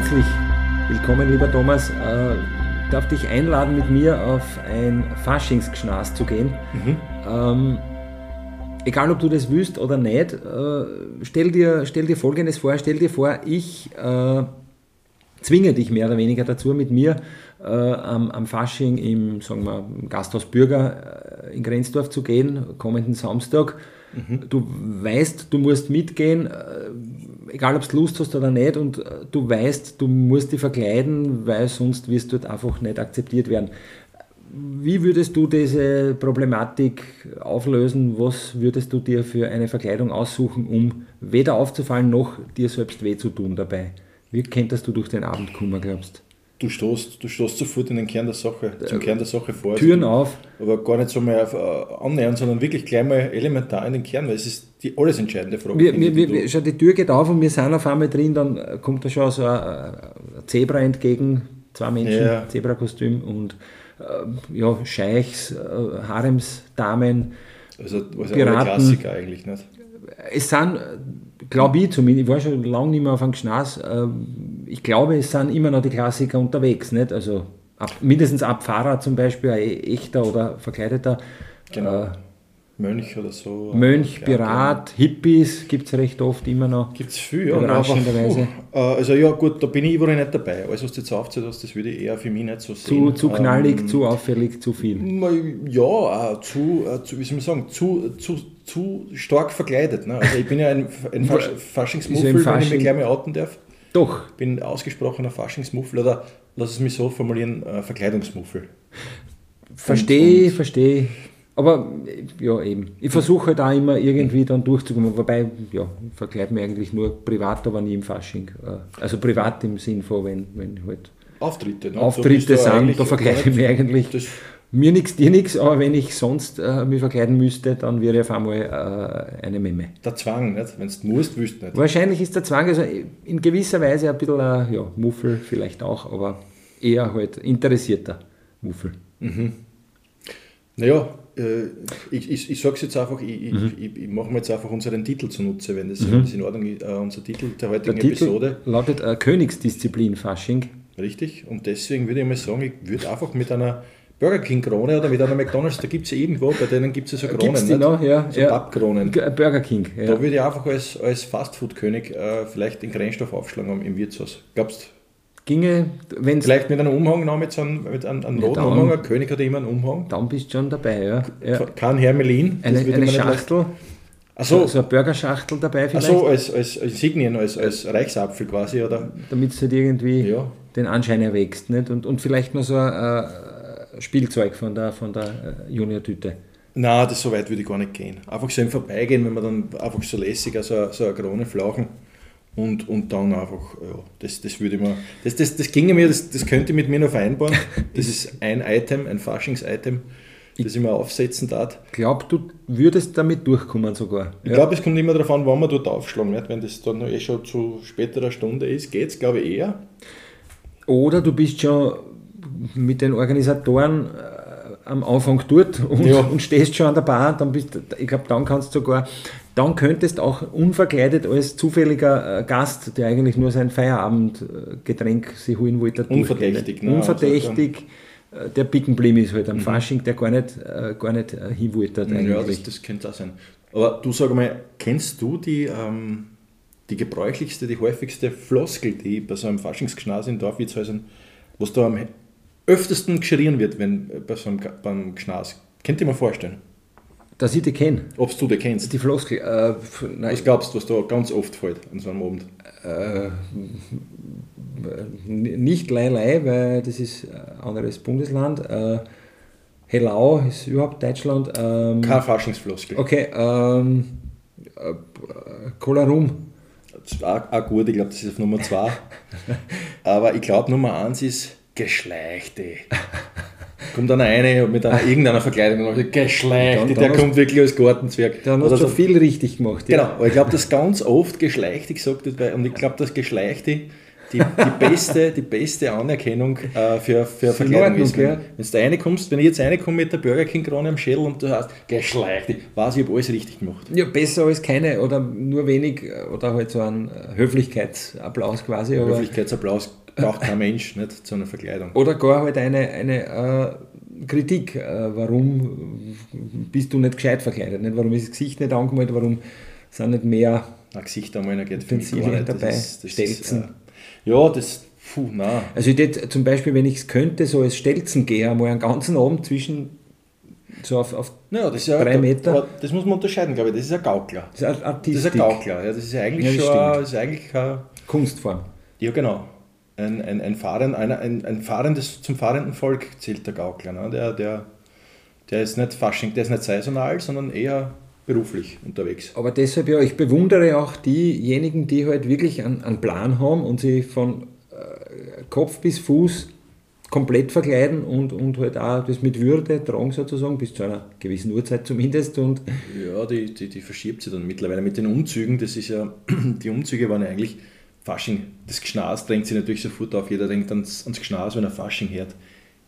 Herzlich willkommen, lieber Thomas. Äh, ich darf dich einladen, mit mir auf ein Faschingsgschnas zu gehen. Mhm. Ähm, egal, ob du das willst oder nicht, äh, stell, dir, stell dir Folgendes vor. Stell dir vor, ich äh, zwinge dich mehr oder weniger dazu, mit mir äh, am, am, Fasching im, sagen wir, Gasthaus Bürger äh, in Grenzdorf zu gehen, kommenden Samstag. Mhm. Du weißt, du musst mitgehen, äh, egal ob du Lust hast oder nicht, und äh, du weißt, du musst dich verkleiden, weil sonst wirst du dort einfach nicht akzeptiert werden. Wie würdest du diese Problematik auflösen? Was würdest du dir für eine Verkleidung aussuchen, um weder aufzufallen noch dir selbst weh zu tun dabei? Wie könntest du durch den Abend kommen, glaubst du stoßt, du stoßt sofort in den Kern der Sache, zum Kern der Sache vor. Türen also, auf. Aber gar nicht so mehr auf, äh, annähern, sondern wirklich gleich mal elementar in den Kern, weil es ist die alles entscheidende Frage. Wir, wir, die, wir, schau, die Tür geht auf und wir sind auf einmal drin, dann kommt da schon so ein, ein Zebra entgegen, zwei Menschen, ja. Zebrakostüm und äh, ja, Scheichs, äh, Haremsdamen, also, also Piraten. Klassiker eigentlich nicht. Es sind glaube ich zumindest, ich war schon lange nicht mehr auf einem Gschnas, äh, ich glaube, es sind immer noch die Klassiker unterwegs, nicht? Also ab, mindestens ab Fahrer zum Beispiel, ein echter oder verkleideter. Genau. Äh, Mönch oder so. Mönch, Pirat, Hippies gibt es recht oft immer noch. Gibt es viel, ja. Überraschenderweise. Aber, uh, also ja gut, da bin ich überall nicht dabei. Alles, was du jetzt aufzählt hast, das würde ich eher für mich nicht so sehen. Zu, zu knallig, ähm, zu auffällig, zu viel. Ja, uh, zu, uh, zu, wie soll man sagen, zu, zu, zu stark verkleidet. Ne? Also ich bin ja ein, ein Fasch Faschingsmuffel, Fasching wenn ich mich gleich mal outen darf. Doch. Ich bin ausgesprochener Faschingsmuffel oder lass es mich so formulieren, Verkleidungsmuffel. Verstehe, verstehe. Aber ja, eben. Ich versuche halt auch immer irgendwie dann durchzukommen. Wobei, ja, verkleidet mir eigentlich nur privat, aber nie im Fasching. Äh, also privat im Sinn von, wenn, wenn halt Auftritte, ne? Auftritte so sind, da verkleide ich mich eigentlich. Mir nichts, dir nichts, aber wenn ich sonst äh, mich verkleiden müsste, dann wäre ich auf einmal äh, eine Memme. Der Zwang, nicht? wenn du musst, willst du nicht. Wahrscheinlich ist der Zwang also in gewisser Weise ein bisschen, äh, ja, Muffel vielleicht auch, aber eher halt interessierter Muffel. Mhm. Naja, äh, ich, ich, ich sage es jetzt einfach, ich, mhm. ich, ich mache mir jetzt einfach unseren Titel zunutze, wenn das, mhm. wenn das in Ordnung ist, uh, unser Titel der heutigen der Episode. Titel lautet uh, Königsdisziplin Fasching. Richtig, und deswegen würde ich mal sagen, ich würde einfach mit einer Burger King Krone oder mit einer McDonalds, da gibt es ja irgendwo, bei denen gibt es ja so Kronen. Gibt's die nicht? noch? Ja, so ja. Pappkronen. Burger King. Ja. Da würde ich einfach als, als Fastfood-König äh, vielleicht den Grenzstoff aufschlagen im Wirtshaus. Glaubst du? Ginge, wenn Vielleicht mit einem Umhang noch, mit so einem, mit einem, einem roten Umhang, ein König hat immer einen Umhang. Dann bist du schon dabei, ja. ja. Kein Hermelin. Eine, eine Schachtel. So, so eine Burgerschachtel dabei vielleicht? Ach so, als, als Insignien, als, als Reichsapfel quasi, oder? Damit du halt irgendwie ja. den Anschein erwächst, nicht? Und, und vielleicht noch so ein äh, Spielzeug von der, von der äh, Junior-Tüte. Nein, das so weit würde ich gar nicht gehen. Einfach so im Vorbeigehen, wenn man dann einfach so lässig so, so eine Krone flauchen und, und dann einfach, ja, das, das würde man, das, das, das ginge mir, das, das könnte ich mit mir noch vereinbaren. Das ist ein Item, ein Faschings-Item, das ich mir aufsetzen darf. Ich glaube, du würdest damit durchkommen sogar. Ich glaube, es kommt immer darauf an, wann man dort aufschlagen wird. Wenn das dann eh schon zu späterer Stunde ist, geht es, glaube ich, eher. Oder du bist schon mit den Organisatoren äh, am Anfang dort und, ja. und stehst schon an der Bar, dann bist, ich glaube, dann kannst du sogar dann könntest auch unverkleidet als zufälliger äh, Gast, der eigentlich nur sein Feierabendgetränk sich holen wollte, unverdächtig, ne? unverdächtig also der Pickenblim ist halt am mhm. Fasching, der gar nicht, äh, gar nicht äh, hin wollte. Ja, das, das könnte auch sein. Aber du sag mal, kennst du die, ähm, die gebräuchlichste, die häufigste Floskel, die bei so einem Faschingsgschnas in Dorfwirtshäusern, was da am öftesten geschrien wird, wenn bei so einem beim Gschnas? Könnt ihr mir vorstellen? Dass ich die kenne. Ob du die kennst? Die Floskel. Äh, nein. Was glaubst du, was da ganz oft fällt an so einem Abend? Äh, nicht Leilei, weil das ist ein anderes Bundesland. Äh, Hellau ist überhaupt Deutschland. Ähm, Kein Faschingsfloskel. Okay, ähm, äh, Cola Rum. Auch, auch gut, ich glaube, das ist auf Nummer 2. Aber ich glaube, Nummer 1 ist Geschleichte kommt dann eine mit einer, irgendeiner Verkleidung und sagt, geschleicht, der kommt wirklich als Gartenzwerg. Dann hast du so, viel richtig gemacht. Ja. Genau, aber ich glaube, das ganz oft geschleicht, ich sage das, und ich glaube, das Geschleichte die, die, beste, die beste Anerkennung äh, für, für Verkleidung ist. Wenn, du reinkommst, wenn ich jetzt reinkomme mit der Burger King Krone am Schädel und du hast, geh schleich, weiß ich, habe alles richtig gemacht. Ja, besser als keine oder nur wenig oder halt so ein Höflichkeitsapplaus quasi. Höflichkeitsapplaus braucht kein Mensch nicht zu einer Verkleidung. Oder gar halt eine, eine äh, Kritik. Äh, warum bist du nicht gescheit verkleidet? Nicht? Warum ist das Gesicht nicht angemalt? Warum sind nicht mehr ein Gesicht einmal geht für mich gar nicht. dabei? Das ist, das Stelzen. Ist, äh, ja, das Puh, nein. Also ich hätte zum Beispiel, wenn ich es könnte, so als Stelzen gehe, einmal einen ganzen Abend zwischen so auf, auf ja, ja, drei Meter. Das muss man unterscheiden, glaube ich. Das ist ein Gaukler. Das ist, ein das ist ein Gaukler. Ja, das ist eigentlich ja, schon ist eigentlich eine Kunstform. Ja, genau ein, ein, ein, Fahren, ein, ein, ein fahrendes, zum fahrenden Volk zählt der Gaukler. Ne? Der, der, der ist nicht Fasching, der ist nicht saisonal, sondern eher beruflich unterwegs. Aber deshalb ja, ich bewundere auch diejenigen, die halt wirklich einen, einen Plan haben und sich von äh, Kopf bis Fuß komplett verkleiden und, und halt auch das mit Würde tragen sozusagen, bis zu einer gewissen Uhrzeit zumindest. Und ja, die, die, die verschiebt sich dann mittlerweile mit den Umzügen. Das ist ja, die Umzüge waren ja eigentlich Fasching, das Gschnas drängt sich natürlich sofort auf. Jeder denkt ans, ans Gschnas, wenn er Fasching hört.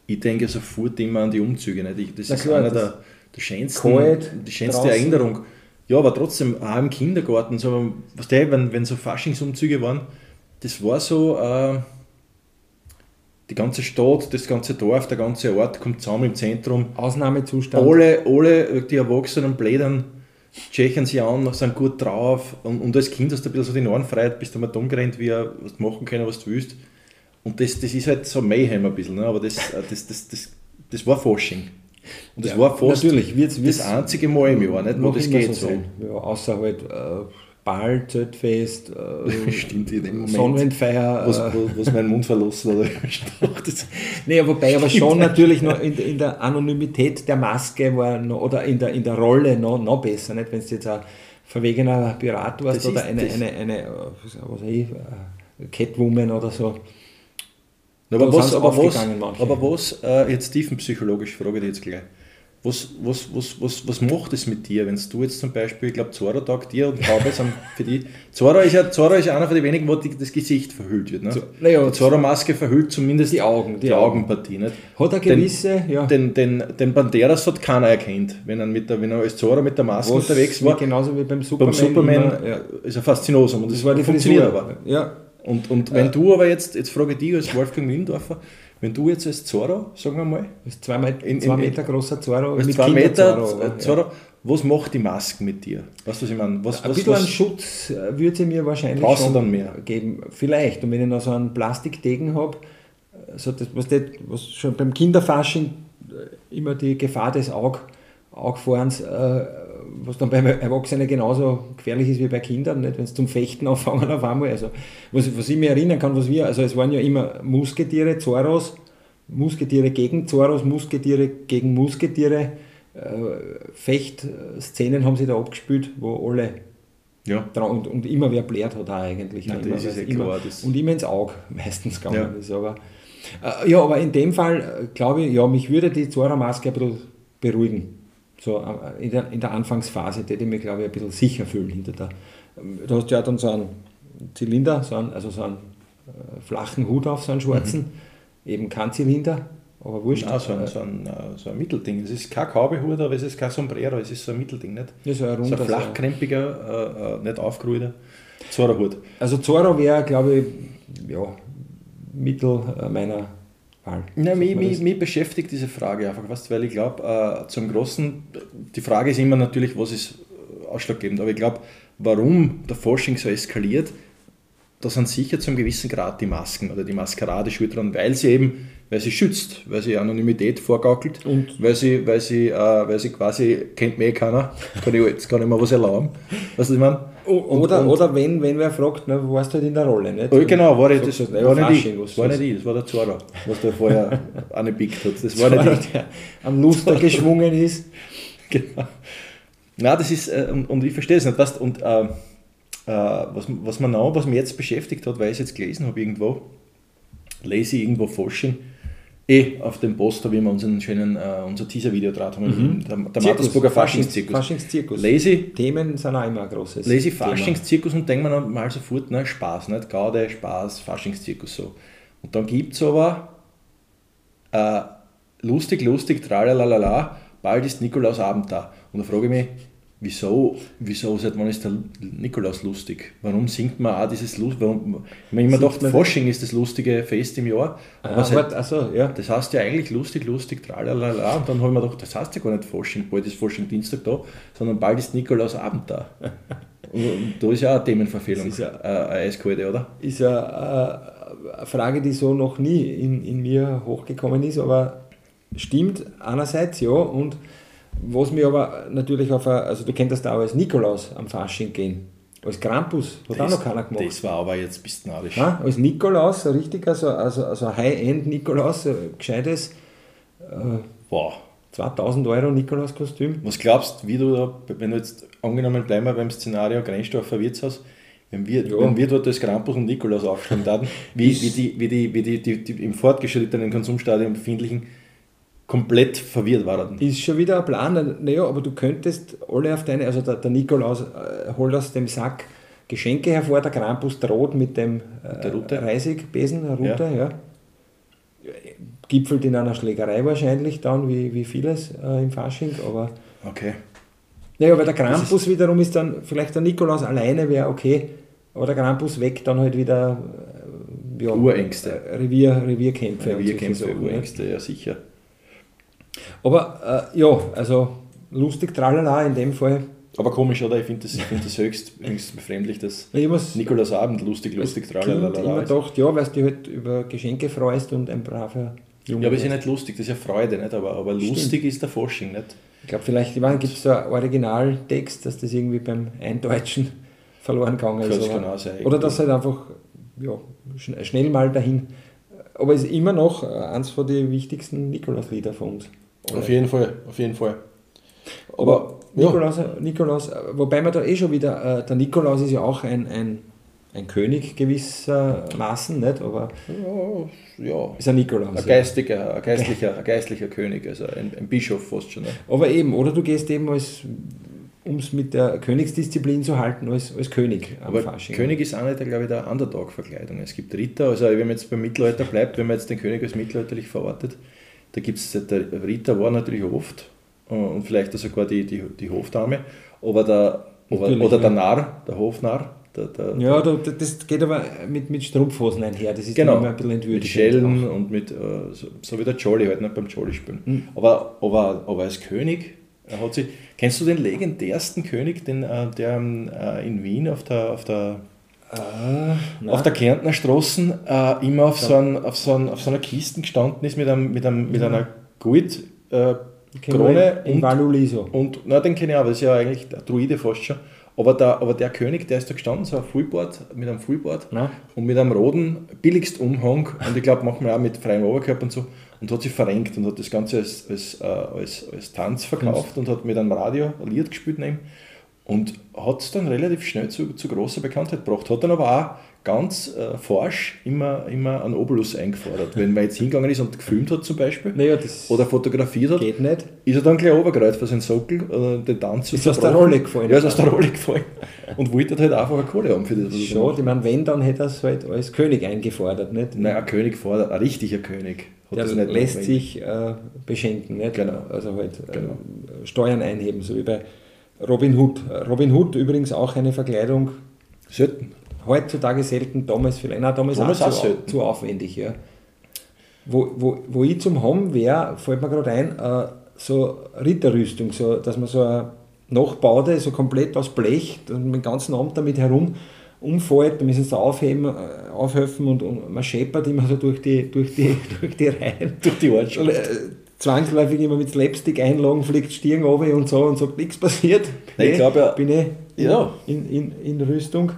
Ich denke sofort immer an die Umzüge. Nicht? Das, das ist einer der, der schönsten, die schönste Erinnerung. Ja, aber trotzdem, auch im Kindergarten, so, was der, wenn, wenn so Faschingsumzüge waren, das war so, äh, die ganze Stadt, das ganze Dorf, der ganze Ort kommt zusammen im Zentrum. Ausnahmezustand. Alle, alle die Erwachsenen blädern tschechen sie an, sind gut drauf und, und als Kind hast du ein bisschen so die Narrenfreiheit, bist du mal dumm gerannt, wie was du machen können, was du willst. Und das, das ist halt so Mayhem ein bisschen, ne? aber das, äh, das, das, das, das war Fasching. Und das ja, war fast natürlich, wird's, wird's das einzige Mal im Jahr, nicht? wo das geht so. Ja, außer halt äh, Ball, Zeltfest, äh, Stimmt, in dem Moment, Sonnenwendfeier. Was, äh, was meinen Mund verlassen oder Naja, wobei aber schon natürlich noch in, in, der Anonymität der Maske war noch, oder in der, in der Rolle noch, noch besser, nicht? wenn du jetzt ein verwegener Pirat warst das oder eine, eine, eine, eine, was ich, äh, Catwoman oder so. aber was, aber was, aber was, äh, jetzt tiefenpsychologisch frage ich dich jetzt gleich was, was, was, was, was macht es mit dir, wenn du jetzt zum Beispiel, ich glaube, Zora tagt dir und Taube sind für die. Zora ist ja Zora ist einer von den wenigen, wo die, das Gesicht verhüllt wird. Ne? Naja, die Zora-Maske verhüllt zumindest die Augen, die, die Augenpartie. Nicht? Hat er gewisse, den, ja. Den, den, den Banderas hat keiner erkannt, wenn er, mit der, wenn er als Zora mit der Maske was unterwegs war. Genauso wie beim Superman. Beim Superman immer, ja. ist er faszinosum und das, das war die funktioniert aber. Ja. Und, und wenn du aber jetzt, jetzt frage ich dich als Wolfgang Windorfer, wenn du jetzt als Zorro, sagen wir mal, als zwei, Meter, in, zwei Meter großer Zorro, als zwei Meter Zorro, Zorro ja. was macht die Maske mit dir? Weißt du, was ich meine? Was, ein was, bisschen was, Schutz äh, würde sie mir wahrscheinlich schon dann mehr? geben. Vielleicht. Und wenn ich noch so einen Plastikdegen habe, so das, was, das, was schon beim Kinderfasching äh, immer die Gefahr des Aug, Augfahrens äh, was dann bei Erwachsenen genauso gefährlich ist wie bei Kindern, nicht? wenn sie zum Fechten anfangen auf einmal. Also, was, was ich mir erinnern kann, was wir, also es waren ja immer Musketiere, Zoros, Musketiere gegen Zoros, Musketiere gegen Musketiere, äh, Fechtszenen haben sie da abgespielt, wo alle ja. und, und immer wer blärt hat auch eigentlich. Ja, immer, immer, klar, und immer ins Auge meistens gegangen ja. ist. Aber, äh, ja, aber in dem Fall äh, glaube ich, ja, mich würde die Zora-Maske ein bisschen beruhigen so äh, in der, in der Anfangsphase, die ich mich, glaube ich, ein bisschen sicher fühlen hinter der. Ähm, du hast ja dann so einen Zylinder, so einen, also so einen äh, flachen Hut auf, so einen schwarzen, mhm. eben kein Zylinder, aber wurscht. Nein, so ein, so, ein, äh, so ein Mittelding. Es ist kein Kaubehut, aber es ist kein Sombrero, es ist so ein Mittelding, nicht? Ja, so ein, runder, so ein flachkrempiger, äh, nicht aufgeruhter Zora-Hut. Also Zora wäre, glaube ich, ja, Mittel meiner Na, mich, mich, mich, beschäftigt diese Frage einfach, weißt, weil ich glaube, äh, zum Großen, die Frage ist immer natürlich, was ist ausschlaggebend, aber ich glaube, warum der Forschung so eskaliert, da sind sicher zum gewissen Grad die Masken oder die Maskerade schuld dran, weil sie eben, weil sie schützt, weil sie Anonymität vorgaukelt und weil sie, weil sie, äh, weil sie quasi, kennt mir eh keiner, kann ich jetzt gar nicht mehr was erlauben. Weißt du, ich meine? Und, oder, und, oder wenn, wenn wer fragt, ne, warst du halt in der Rolle, nicht? Oh, genau, war, ich, das, das, war, nicht ich, das war nicht ich, das war der Zora, was der vorher angepickt hat. Das war nicht ich. Der am Luster geschwungen ist. Genau. Nein, das ist, äh, und, und ich verstehe es nicht, weißt, und äh, äh, was, was man was mich jetzt beschäftigt hat, weil ich es jetzt gelesen habe irgendwo, lese ich irgendwo Forschung, Eh, auf dem Poster, wie wir unseren schönen, äh, unser Teaser-Video haben, Mhm. der, der Mattersburger Faschingszirkus. Faschingszirkus. Lazy, Themen sind auch immer ein großes. Lazy. Faschingszirkus und denkt man mal sofort, ne, Spaß, nicht? Gaude, Spaß, Faschingszirkus so. Und dann gibt es aber äh, lustig, lustig, tralalala, bald ist Nikolausabend da. Und da frage ich mich, wieso, wieso seit wann ist der Nikolaus lustig? Warum singt man auch dieses Lust? Warum, ich meine, immer man- Fasching ist das lustige Fest im Jahr. Ah, seit, warte, achso, ja. das heißt ja eigentlich lustig, lustig, tralalala. Und dann habe ich mir gedacht, das heißt ja gar nicht Fasching, bald ist Fasching Dienstag da, sondern bald ist Nikolausabend da. Und, und da ist ja auch eine Themenverfehlung, Das ist ja- äh, eine eiskalte, oder? Ist ja äh, eine Frage, die so noch nie in, in mir hochgekommen ist, aber stimmt einerseits, ja. Und was mir aber natürlich auf, ein, also du könntest auch als Nikolaus am Fasching gehen. Als Krampus hat auch noch keiner gemacht. Das war aber jetzt ein bisschen narrisch. Ja, als Nikolaus, so richtig, also, also, also High-End-Nikolaus, ein gescheites äh, Wow. 2000 Euro Nikolauskostüm. Was glaubst wie du da, wenn du jetzt angenommen bleiben wir beim Szenario Grenzdorfer Wirtshaus, wenn wir, Ja. wenn wir dort als Krampus und Nikolaus aufstellen würden, wie, wie, die, wie, die, wie die, die, die im fortgeschrittenen Konsumstadium befindlichen komplett verwirrt waren. Ist schon wieder ein Plan. Naja, aber du könntest alle auf deine, also der, der Nikolaus äh, holt aus dem Sack Geschenke hervor, der Krampus droht mit dem äh. Reisigbesen, der Rute, ja. Gipfelt in einer Schlägerei wahrscheinlich dann, wie, wie vieles äh, im Fasching, aber Okay. naja, weil der Krampus wiederum ist dann, vielleicht der Nikolaus alleine wäre okay, aber der Krampus weckt dann halt wieder äh, ja, Urängste. Revier, Revierkämpfe. Revierkämpfe, ne? Urängste, ja sicher. Aber äh, ja, also lustig tralala in dem Fall. Aber komisch, oder? Ich finde das, ich find das höchst, höchst befremdlich, dass Ich muss Nikolausabend lustig, lustig, Kind tralalala immer ist. gedacht, ja, weil du dich halt über Geschenke freust und ein braver Junge Ja, aber ist ja nicht lustig, das ist ja Freude, nicht? Aber, aber Stimmt. lustig ist der Fasching, nicht? Ich glaube, vielleicht gibt es so einen Originaltext, dass das irgendwie beim Eindeutschen verloren gegangen ist. Auch sein. Oder dass halt einfach ja, schn- schnell mal dahin. Aber es ist immer noch äh, eins von den wichtigsten Nikolauslieder von uns. Auf jeden Fall, auf jeden Fall. Aber ja. Nikolaus, Nikolaus, äh, wobei man da eh schon wieder, äh, der Nikolaus ist ja auch ein, ein, ein König gewissermaßen, nicht? Aber Ja, ja. ist ein Nikolaus. Ein ja. geistiger, ein geistlicher, ein geistlicher König, also ein, ein Bischof fast schon. Ne? Aber eben, oder du gehst eben als, um es mit der Königsdisziplin zu halten, als, als König am Aber Fasching. König ist auch nicht, glaube ich, der Underdog-Verkleidung. Es gibt Ritter, also wenn man jetzt beim Mittelalter bleibt, wenn man jetzt den König als mittelalterlich verortet, da gibt es, der Ritter war natürlich oft äh, und vielleicht sogar die, die, die Hofdame, aber der, Natürlich, oder der ja. Narr, der Hofnarr, der, der, Ja, da, das geht aber mit, mit Strumpfhosen einher, das ist Genau, immer ein bisschen mit entwürdigend. Schellen auch. und mit, äh, so, so wie der Jolly halt, nicht beim Jolly spielen. Mhm. Aber, aber, aber als König er hat sich, kennst du den legendärsten König, den, äh, der ähm, äh, in Wien auf der, auf der, Ah, auf der Kärntner Straße äh, immer auf so, ein, auf, so ein, auf so einer Kiste gestanden ist mit, einem, mit, einem, mit einer Gold äh, Krone in und, Valuliso. und na, den kenne ich auch, das ist ja eigentlich der Druide fast schon. Aber der, aber der König, der ist da gestanden, so ein Fullboard, mit einem Fullboard Nein. und mit einem roten Billigstumhang und ich glaube manchmal auch mit freiem Oberkörper und so und hat sich verrenkt und hat das Ganze als, als, äh, als, als Tanz verkauft und hat mit einem Radio ein Lied gespielt neben und hat es dann relativ schnell zu, zu großer Bekanntheit gebracht. Hat dann aber auch ganz äh, forsch immer, immer einen Obolus eingefordert. Wenn man jetzt hingegangen ist und gefilmt hat zum Beispiel Naja, oder fotografiert hat, geht nicht. ist er dann gleich runtergereiht für seinen Sockel oder den Tanz Ist aus der. Rolle gefallen. Ja, ist aus der Rolle gefallen. Und wollte halt einfach eine Kohle haben für das. gemacht ich meine, wenn, dann hätte er es halt als König eingefordert, nicht? Nein, ein König fordert, ein richtiger König. Hat Der das nicht lässt sich äh, beschenken, nicht? Genau. Also halt äh, Genau. Steuern einheben, so wie bei Robin Hood. Äh, Robin Hood übrigens auch eine Verkleidung, Selten. heutzutage selten, damals vielleicht, nein, damals, Damals auch, auch zu, zu aufwendig, ja. Wo, wo, wo ich zum haben wäre, fällt mir gerade ein, äh, so Ritterrüstung, so, dass man so eine Nachbaute, so komplett aus Blech und mit dem ganzen Amt damit herum umfällt, da müssen sie aufheben, äh, aufhelfen und, und man scheppert immer so durch die, durch die, durch die Reihen. Durch die Ortschaft. Äh, Zwangsläufig immer mit Slapstick einlagen, fliegt Stirn runter und so und sagt, nichts passiert. Nein, ich glaub ja- Bin ich Ja. in, in, in Rüstung.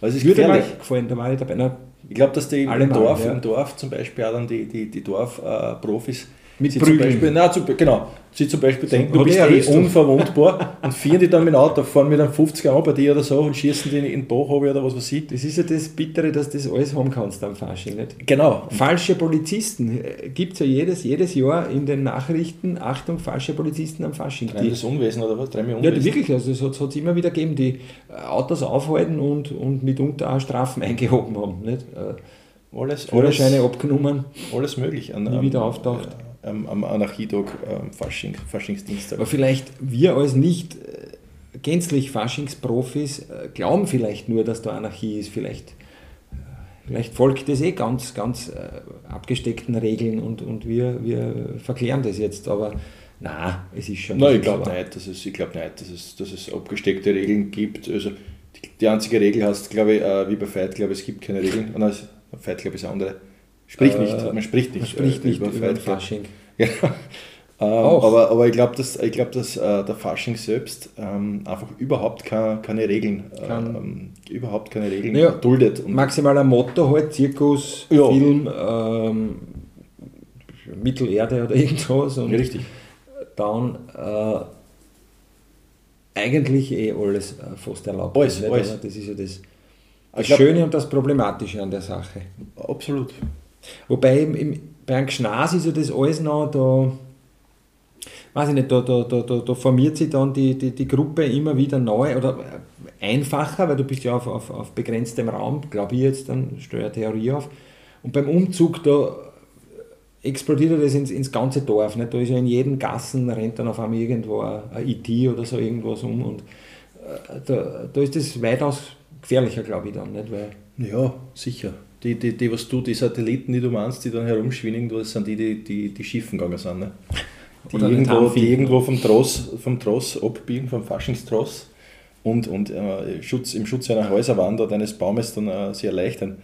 Was ist Würde mir gefährlich? gefallen, da war ich dabei. Na, Ich glaube, dass die im Dorf, ja. im Dorf zum Beispiel auch dann die, die, die Dorfprofis Mit sie Prügeln. Zum Beispiel, nein, zu, genau, sie zum Beispiel denken, du bist eh unverwundbar und fahren die dann mit dem Auto, fahren mit einem 50er an bei dir oder so und schießen die in den Bach oder was weiß ich. Das ist ja das Bittere, dass du das alles haben kannst am Fasching, nicht? Genau. Falsche Polizisten äh, gibt es ja jedes, jedes Jahr in den Nachrichten, Achtung, falsche Polizisten am Fasching. das Unwesen oder was? Unwesen. Ja, wirklich, also es hat es immer wieder gegeben, die äh, Autos aufhalten und, und mitunter auch Strafen eingehoben haben, nicht? Äh, alles, Führerscheine abgenommen. Alles möglich. An, nie wieder auftaucht am, am Anarchietag, ähm, Fasching, Faschingsdienstag. Aber vielleicht wir als nicht äh, gänzlich Faschingsprofis äh, glauben vielleicht nur, dass da Anarchie ist. Vielleicht, äh, vielleicht folgt das eh ganz, ganz abgesteckten Regeln und, und wir, wir verklären das jetzt. Aber na, es ist schon. Nein, ich glaube nicht, dass es, glaub nicht dass, es, dass es abgesteckte Regeln gibt. Also die, die einzige Regel heißt, glaube ich, wie bei Fight, glaube ich, es gibt keine Regeln. Nein, Fight, glaube ich, ist eine andere. Sprich nicht, man spricht nicht, man spricht nicht über, über Fasching. Ja. Ähm, aber, aber ich glaube, dass, ich glaub, dass äh, der Fasching selbst ähm, einfach überhaupt keine, keine Regeln, ähm, überhaupt keine Regeln ja, duldet. Und maximal ein Motto halt, Zirkus, ja. Film, ähm, Mittelerde oder irgendwas. Und Richtig. Dann äh, eigentlich eh alles äh, fast erlaubt. Alles, alles. das ist ja das, das Schöne und das Problematische an der Sache. Absolut. Wobei im, im, bei einem Gschnas ist ja das alles noch, da, weiß ich nicht, da, da, da, da, formiert sich dann die, die, die Gruppe immer wieder neu oder einfacher, weil du bist ja auf, auf, auf begrenztem Raum, glaube ich jetzt, dann stelle ich eine Theorie auf. Und beim Umzug, da explodiert das ins, ins ganze Dorf. Nicht? Da ist ja in jedem Gassen, rennt dann auf einmal irgendwo ein, ein IT oder so irgendwas um und äh, da, da ist das weitaus gefährlicher, glaube ich dann. Nicht? Weil ja, sicher die, die, die, was du, die Satelliten, die du meinst, die dann herumschwingen, das sind die, die, die, die schiffen gegangen sind. Ne? Die, irgendwo, die irgendwo vom Tross, vom Tross abbiegen, vom Faschingstross und, und äh, Schutz, im Schutz einer Häuserwand oder eines Baumes dann äh, sie erleichtern.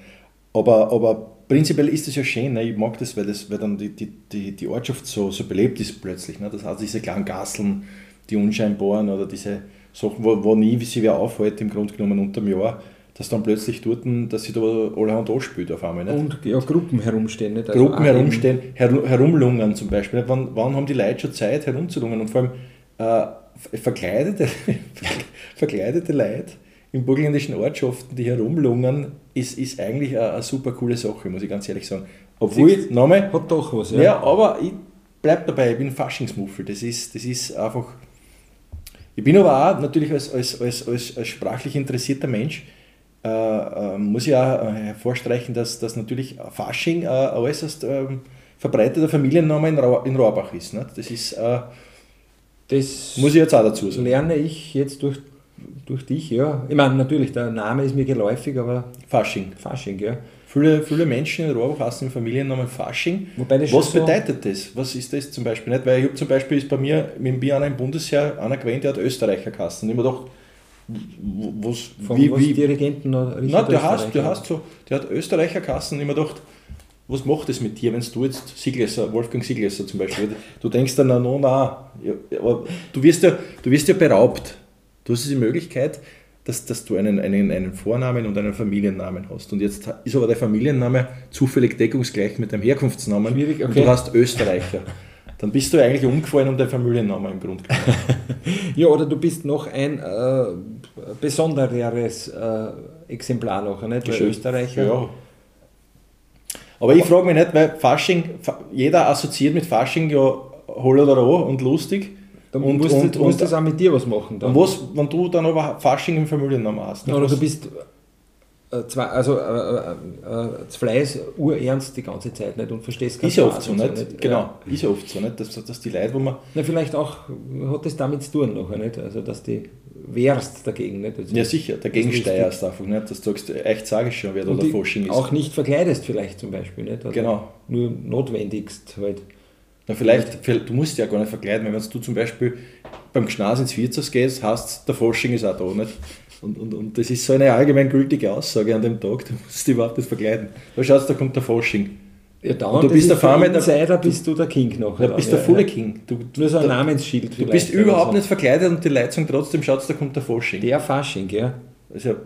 Aber, aber prinzipiell ist es ja schön, ne? ich mag das, weil, das, weil dann die, die, die, die Ortschaft so, so belebt ist plötzlich. Ne? Das heißt, diese kleinen Gasseln, die unscheinbaren oder diese Sachen, wo, wo nie wie sie wer aufhält, im Grunde genommen unterm Jahr, dass dann plötzlich dort, dass sie da allerhand anspielt auf einmal. Nicht? Und ja, Gruppen herumstehen. Nicht? Also Gruppen herumstehen, her, herumlungern zum Beispiel. Nicht? Wann, wann haben die Leute schon Zeit herumzulungern? Und vor allem äh, verkleidete, verkleidete Leute in burgenländischen Ortschaften, die herumlungern, ist, ist eigentlich eine, eine, super coole Sache, muss ich ganz ehrlich sagen. Obwohl, Name, hat doch was, ja. Ja, aber ich bleibe dabei, ich bin Faschingsmuffel. Das ist, das ist einfach. Ich bin aber auch natürlich als, als, als, als, als sprachlich interessierter Mensch äh, äh, muss ich auch äh, hervorstreichen, dass, dass natürlich Fasching ein äußerst ähm, verbreiteter Familienname in, Ra in Rohrbach ist. Ne? Das ist, das muss ich jetzt auch dazu sagen. lerne ich jetzt durch, durch dich, ja. Ich meine, natürlich, der Name ist mir geläufig, aber. Fasching. Fasching, ja. Viele, viele Menschen in Rohrbach hassen den Familiennamen Fasching. Was bedeutet so das? Was ist das zum Beispiel nicht? Weil ich habe zum Beispiel ist bei mir mit dem Bier einer im Bundesheer einer gewählt, der hat Österreicher Kassen. Und ich mir gedacht, was, Von wie, was wie, Dirigenten noch Nein, der hast, der hast so, der hat Österreicherkassen immer gedacht, was macht das mit dir, wenn du jetzt Sieglesser, Wolfgang Sieglesser zum Beispiel, du denkst dann, na, na, ja, aber du wirst ja, du wirst ja beraubt. Du hast die Möglichkeit, dass, dass du einen, einen, einen Vornamen und einen Familiennamen hast. Und jetzt ist aber der Familienname zufällig deckungsgleich mit dem Herkunftsnamen Schwierig, okay. und du hast Österreicher. dann bist du eigentlich umgefallen um deinen Familiennamen im Grunde ja, oder du bist noch ein äh, besondereres äh, Exemplar noch, nicht? Weil Österreicher. Ja. Aber ich frage mich nicht, weil Fasching, jeder assoziiert mit Fasching ja Hol oder Roh und lustig. Dann und, musst, und, du, musst und, das auch mit dir was machen. Dann. Und was, wenn du dann aber Fasching im Familiennamen hast? Oder du bist zwei, also äh, äh, äh, das Fleiß urernst die ganze Zeit nicht und verstehst ganz Ist ja oft so, nicht? nicht? Genau, ja. ist ja oft so, nicht? Dass, dass die Leute, wo man. Na, vielleicht auch hat das damit zu tun nachher, nicht? Also, dass die wehrst dagegen, nicht? Also, ja, sicher, dagegen steierst einfach, nicht? Dass du sagst, echt sage ich schon, wer da der Fasching ist. Auch nicht verkleidest, vielleicht zum Beispiel, nicht? Also genau. Nur notwendigst halt. Na, vielleicht, vielleicht, du musst ja gar nicht verkleiden, wenn du zum Beispiel beim Gschnas ins Wirtshaus gehst, hast der Fasching ist auch da, nicht? Und, und, und das ist so eine allgemeingültige Aussage an dem Tag, du musst überhaupt nicht verkleiden. Da schaust da kommt der Fasching. Ja, dauernd, du bist der Farmer Insider, bist du der King noch. Du bist der ja, volle King. Du, Nur so ein da, Namensschild Du bist überhaupt so. nicht verkleidet und die sagen trotzdem, schaut, da kommt der Fasching. Der Fasching, ja. Also,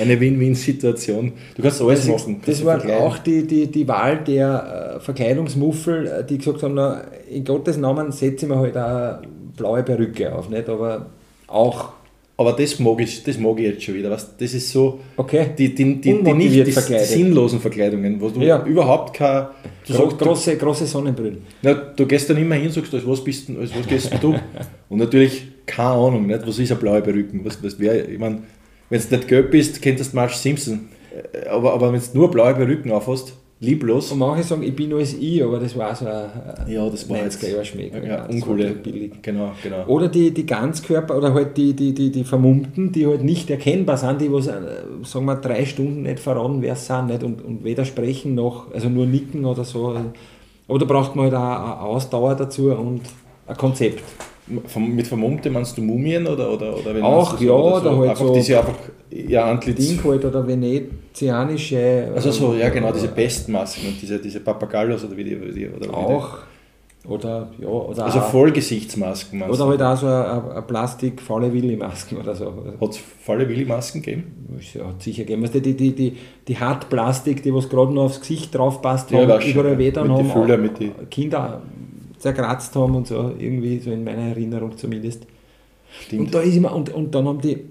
eine Win-Win-Situation. Du kannst alles das, machen. Das war auch die, die, die Wahl der äh, Verkleidungsmuffel, äh, die gesagt haben, na, in Gottes Namen setze ich mir halt eine blaue Perücke auf, nicht? aber auch aber das mag ich, das mag ich jetzt schon wieder. Weißt, das ist so okay. die, die, die, die nicht die sinnlosen Verkleidungen, wo du ja. überhaupt kein. Du Gro sagst, große, große Sonnenbrillen. Na, du gehst dann immer hin und sagst, als was bist du, als was gehst du? und natürlich, keine Ahnung, nicht? was ist eine blaue Perücke? Was, was wär, ich mein, wenn du nicht gelb bist, kennst du Marge Simpson. Äh, aber, aber wenn du nur blaue Perücken aufhast, lieblos. Und manche sagen, ich bin nur als ich, aber das war so ein ja, das war 90er Jahre Schmäh. Ja, uncoole. Billig. Genau, genau. Oder die, die Ganzkörper oder halt die, die, die, die Vermummten, die halt nicht erkennbar sind, die was, äh, sagen wir, drei Stunden nicht verraten, wer es sind nicht? Und, und weder sprechen noch, also nur nicken oder so. Aber da braucht man halt auch eine Ausdauer dazu und ein Konzept. Mit Vermummte meinst du Mumien oder, oder, oder wenn Auch, ja, oder, so, oder halt einfach so diese einfach, ja, Antlitz. Ding halt oder venezianische. Also so, ja genau, diese Pestmasken und diese, diese Papagallos oder wie die. die oder auch. Oder, ja, oder also Vollgesichtsmasken meinst Oder halt auch so eine, eine Plastik faule Willi-Masken oder so. Hat es faule Willi-Masken gegeben? Ja, hat sicher gegeben. die, die, die, die Hartplastik, die was gerade noch aufs Gesicht drauf passt, ja, überall weh dann haben. Füller, mit die Kinder zerkratzt haben und so, irgendwie so in meiner Erinnerung zumindest. Stimmt. Und da ist immer, und, und dann haben die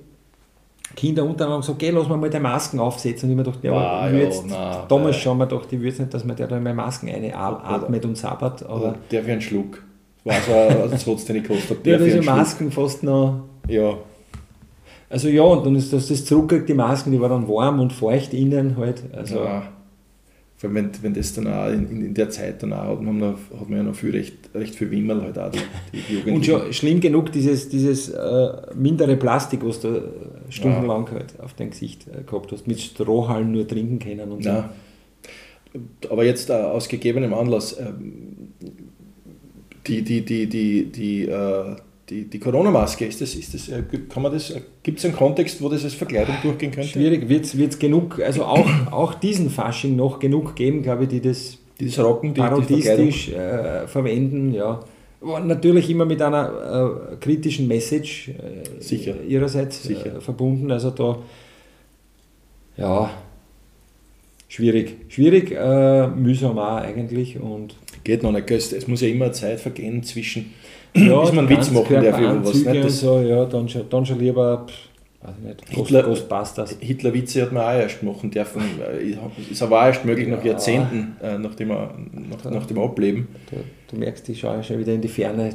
Kinder untereinander gesagt, geh, lass mal mal die Masken aufsetzen. Und ich mir gedacht, ja, ah, ja, jetzt, na, damals schon mal gedacht, ich würde nicht, dass man der da mal Masken einatmet und sabbert. Aber der wie ein Schluck. War so ein Satz, den ich gekostet habe. Ja, diese Masken fast noch. Ja. Also ja, und dann ist das, das zurückgekriegt, die Masken, die waren dann warm und feucht innen halt. Also, ja. Vor allem, wenn, wenn das dann auch in, in der Zeit dann auch, hat man, noch, hat man ja noch viel recht, recht viel Wimmerl halt auch, die, die Und schon schlimm genug, dieses, dieses äh, mindere Plastik, was du stundenlang ja. halt auf dein Gesicht äh, gehabt hast, mit Strohhallen nur trinken können und so. Ja. Aber jetzt äh, aus gegebenem Anlass, äh, die, die, die, die, die, äh, die, die Corona-Maske, ist das, ist das, äh, kann man das, äh, gibt es einen Kontext, wo das als Verkleidung durchgehen könnte? Schwierig, wird es genug, also auch, auch diesen Fasching noch genug geben, glaube ich, die das, die das rocken, die, parodistisch die äh, verwenden, ja. Natürlich immer mit einer äh, kritischen Message äh, Sicher. ihrerseits äh, Sicher. verbunden, also da, ja, schwierig, schwierig, mühsam auch eigentlich und geht noch nicht, es muss ja immer Zeit vergehen zwischen ja, bis man Witz machen darf über was. Nicht? Das, so, ja, dann, schon, dann schon lieber, nicht, Hitler, Ghostbusters. Hitler-Witze hat man auch erst machen dürfen. Ist aber auch erst möglich nach Jahrzehnten, äh, nachdem er, nach, nach dem Ableben. Du, du merkst, ich schaue schon wieder in die Ferne.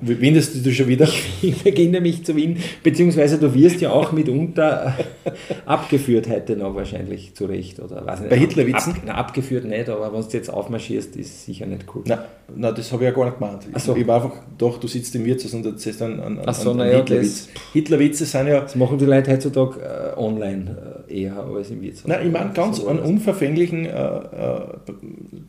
Windest du schon wieder? Ich beginne mich zu winden, beziehungsweise du wirst ja auch mitunter abgeführt heute noch wahrscheinlich zurecht. Oder, weiß nicht, Bei Hitler-Witzen? Ab, abgeführt nicht, aber wenn du jetzt aufmarschierst, ist sicher nicht cool. Nein, nein das habe ich ja gar nicht gemeint. so. Ich war einfach, doch, du sitzt im Wirtshaus und erzählst dann an, an, so, an ja, Hitlerwitz. Hitlerwitze sind ja... Das machen die Leute heutzutage äh, online eher als im Wirtshaus. Nein, ich meine ganz so einen unverfänglichen äh, äh,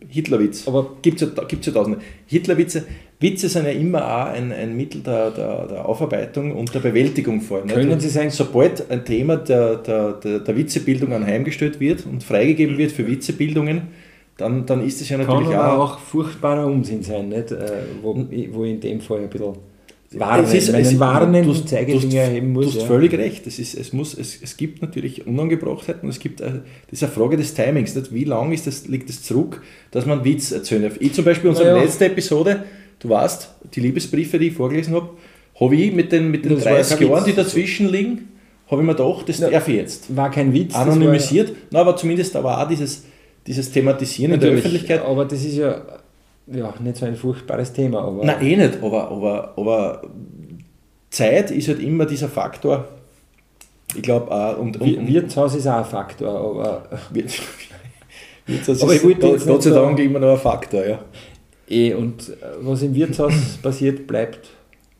Hitlerwitz. Aber gibt es ja, gibt's ja tausende. Hitlerwitze, Witze sind ja immer auch ein, ein Mittel der, der, der, Aufarbeitung und der Bewältigung vor allem. Können nicht? Sie sagen, sobald ein Thema der, der, der, der Witzebildung anheimgestellt wird und freigegeben wird für Witzebildungen, dann, dann ist es ja natürlich Kann auch, auch furchtbarer Unsinn sein, nicht? Äh, wo, wo in dem Fall ein bisschen warnen, es ist, es, warnen du, Zeigefinger erheben muss. Du hast ja. völlig recht. Es, ist, es, muss, es, es gibt natürlich Unangebrauchtheiten und es gibt äh, das ist eine Frage des Timings. Nicht? Wie lange ist das, liegt es das zurück, dass man Witz erzählen darf? Ich zum Beispiel, unsere ja. letzte Episode, du weißt, die Liebesbriefe, die ich vorgelesen habe, habe ich mit den, mit den 30 Jahren, die dazwischen liegen, habe ich mir gedacht, das darf ich jetzt. War kein Witz. Anonymisiert, Na, aber zumindest da war auch dieses, dieses Thematisieren in der Öffentlichkeit. Aber das ist ja, ja nicht so ein furchtbares Thema. Aber Nein, eh nicht, aber, aber, aber Zeit ist halt immer dieser Faktor. Ich glaube auch. Und, und, Wirtshaus ist auch ein Faktor, aber. Wirtshaus aber ist Gott, Gott sei Dank immer noch ein Faktor, ja. Eh, und äh, was im Wirtshaus passiert, bleibt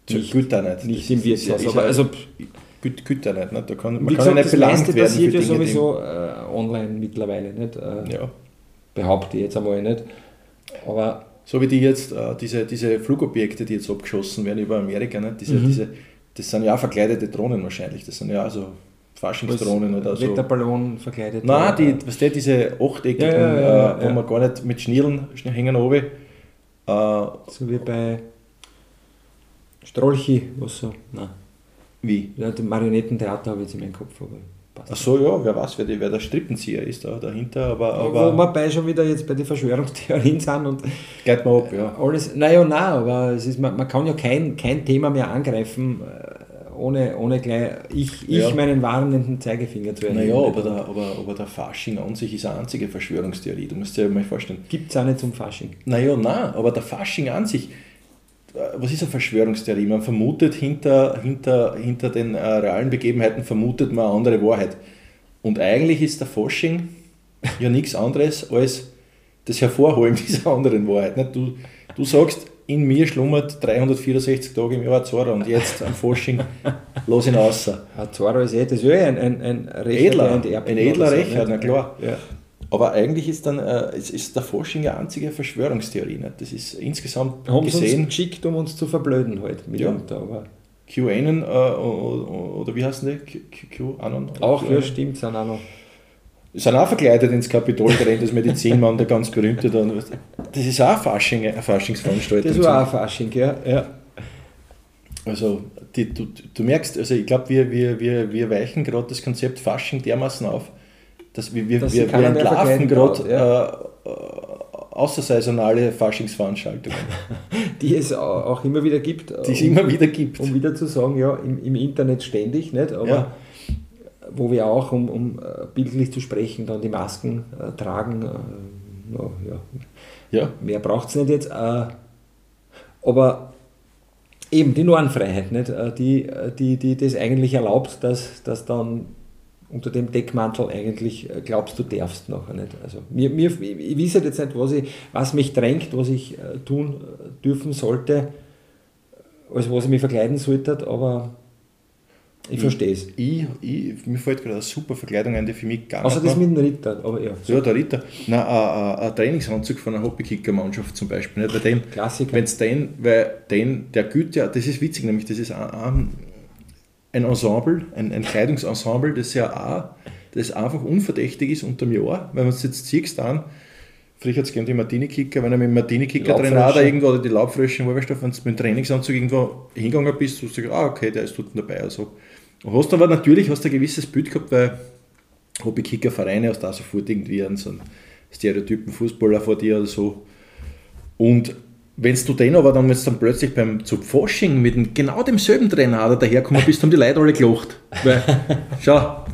nicht, gut auch nicht. nicht im Wirtshaus. aber also, gut, gut auch nicht. Ne? Da kann, man kann gesagt, ja nicht belangt werden. Das passiert ja sowieso äh, online mittlerweile. Nicht? Äh, ja. Behaupte ich jetzt einmal nicht. Aber so wie die jetzt, äh, diese, diese Flugobjekte, die jetzt abgeschossen werden über Amerika, ne? diese, mhm. diese, das sind ja auch verkleidete Drohnen wahrscheinlich. Das sind ja also Faschingsdrohnen oder so. Wetterballon verkleidet. Nein, die, was der, diese achteckigen, ja, ja, äh, wo man gar nicht mit Schnirren hängen oben. Äh, so wie bei Strolchi, was so. Nein. Wie? Ja, Marionettentheater habe ich jetzt in meinem Kopf, aber Ach so, ja, wer weiß, wer, die, wer der Strippenzieher ist da dahinter, aber... aber Wo wir bei schon wieder jetzt bei den Verschwörungstheorien sind und... Geht mal ab, ja. Alles, naja, nein, aber es ist, man, man kann ja kein, kein Thema mehr angreifen, äh, ohne, ohne gleich ich, ich ja. meinen warnenden Zeigefinger zu erheben. Naja, aber der, aber, aber der Fasching an sich ist eine einzige Verschwörungstheorie, du musst dir ja mal vorstellen. Gibt es auch nicht zum Fasching? Naja, nein, aber der Fasching an sich was ist eine Verschwörungstheorie? Man vermutet hinter, hinter, hinter den äh, realen Begebenheiten vermutet man eine andere Wahrheit. Und eigentlich ist der Fasching ja nichts anderes als das Hervorholen dieser anderen Wahrheit. Nicht? Du, du sagst, in mir schlummert 364 Tage im Jahr Zora und jetzt am Fasching los ihn raus. Zora ist eh, das ist ja ein, ein, ein Recher, Edler, ein edler Recher, na klar. Ja. Aber eigentlich ist dann äh, ist, ist der Forschung eine einzige Verschwörungstheorie. Nicht? Das ist insgesamt Haben gesehen. Sie uns geschickt, um uns zu verblöden halt mitunter. Ja. Aber QAnon äh, oder wie heißen die? QAnon? Auch, ja, stimmt, sind auch noch. Sind auch verkleidet ins Kapitol gerannt, das Medizinmann, der ganz berühmte. Da. Das ist auch Fasching, eine Faschingsveranstaltung. Das war auch Fasching, ja. ja. Also, die, du, du merkst, also ich glaube, wir, wir, wir, wir weichen gerade das Konzept Fasching dermaßen auf, dass wir, wir, wir, wir entlarven gerade ja. äh, außersaisonale Faschingsveranstaltungen. Die es auch immer wieder gibt. Die es um, immer wieder gibt. Um wieder zu sagen, ja, im, im Internet ständig, nicht? aber ja. wo wir auch, um, um äh, bildlich zu sprechen, dann die Masken äh, tragen. Äh, no, ja. ja. Mehr braucht es nicht jetzt. Äh, aber eben die Normfreiheit, nicht? Äh, die, die, die das eigentlich erlaubt, dass, dass dann unter dem Deckmantel eigentlich äh, glaubst, du darfst nachher nicht. Also mir, mir, ich weiß halt jetzt nicht, was, ich, was mich drängt, was ich äh, tun äh, dürfen sollte, als was ich mich verkleiden sollte, aber ich verstehe es. Ich, ich, mir fällt gerade eine super Verkleidung ein, die für mich gar Außer das mit dem Ritter, aber ja. Ja, der Ritter. Nein, ein, ein Trainingsanzug von einer Hobbykicker-Mannschaft zum Beispiel. Nicht? Weil den, Klassiker. Wenn's den, weil den, der gilt ja, das ist witzig, nämlich das ist ein, ein Ensemble, ein, ein Kleidungsensemble, das ja auch, das einfach unverdächtig ist unter dem Jahr. Wenn man es jetzt siehst, dann, vielleicht hat es gerne die Martini-Kicker, wenn er mit dem Martini-Kicker drin hat, irgendwo, oder die Laubfrösche, wenn du mit dem Trainingsanzug irgendwo hingegangen bist, du sagst, ah, okay, der ist dort dabei. Also. Du hast aber natürlich hast ein gewisses Bild gehabt, weil Hobby-Kicker-Vereine hast da sofort irgendwie einen, so einen Stereotypen Fußballer vor dir oder so. Und wenn du den aber dann dann plötzlich beim zu Fasching mit dem, genau demselben Trainer daherkommen bist, haben die Leute alle gelacht. Weil, schau,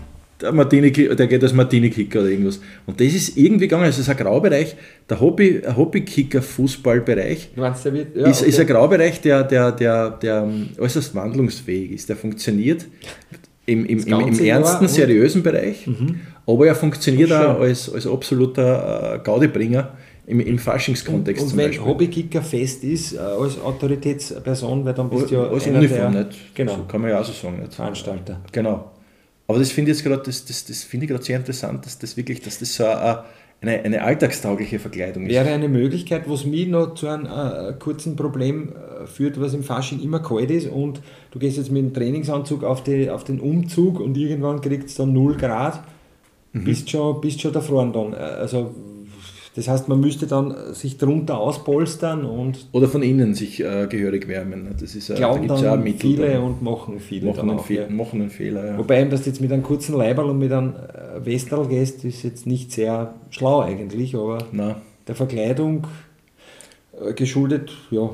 der, Martini, der geht als Martini-Kicker oder irgendwas. Und das ist irgendwie gegangen, also es ist ein Graubereich, der Hobby, Hobby-Kicker-Fußballbereich ja, ist, okay. ist ein Graubereich, der, der, der, der äußerst wandlungsfähig ist. Der funktioniert im, im, im, im ernsten, seriösen Bereich, mhm. aber er funktioniert auch als, als absoluter äh, Gaudebringer im, im Faschingskontext und, und wenn Beispiel. Hobbykicker fest ist, äh, als Autoritätsperson, weil dann bist du ja als Uniform, der, nicht? Genau. So kann man ja auch so sagen. Nicht? Veranstalter. Genau. Aber das finde ich jetzt gerade, das, das, das finde ich gerade sehr interessant, dass das wirklich, dass das so eine, eine, eine alltagstaugliche Verkleidung ist. Wäre eine Möglichkeit, was mich noch zu einem äh, kurzen Problem äh, führt, was im Fasching immer kalt ist und du gehst jetzt mit dem Trainingsanzug auf, die, auf den Umzug und irgendwann kriegst du dann 0 Grad, mhm. bist schon, bist schon davor dann. Äh, also das heißt, man müsste dann sich drunter auspolstern und. Oder von innen sich äh, gehörig wärmen. Das ist, äh, glauben da dann Mittel, viele dann. und machen viele. Machen, einen, auch, Fe ja. machen einen Fehler. Ja. Wobei, dass du jetzt mit einem kurzen Leiberl und mit einem äh, Westerl gehst, ist jetzt nicht sehr schlau eigentlich, aber Nein. der Verkleidung äh, geschuldet, ja,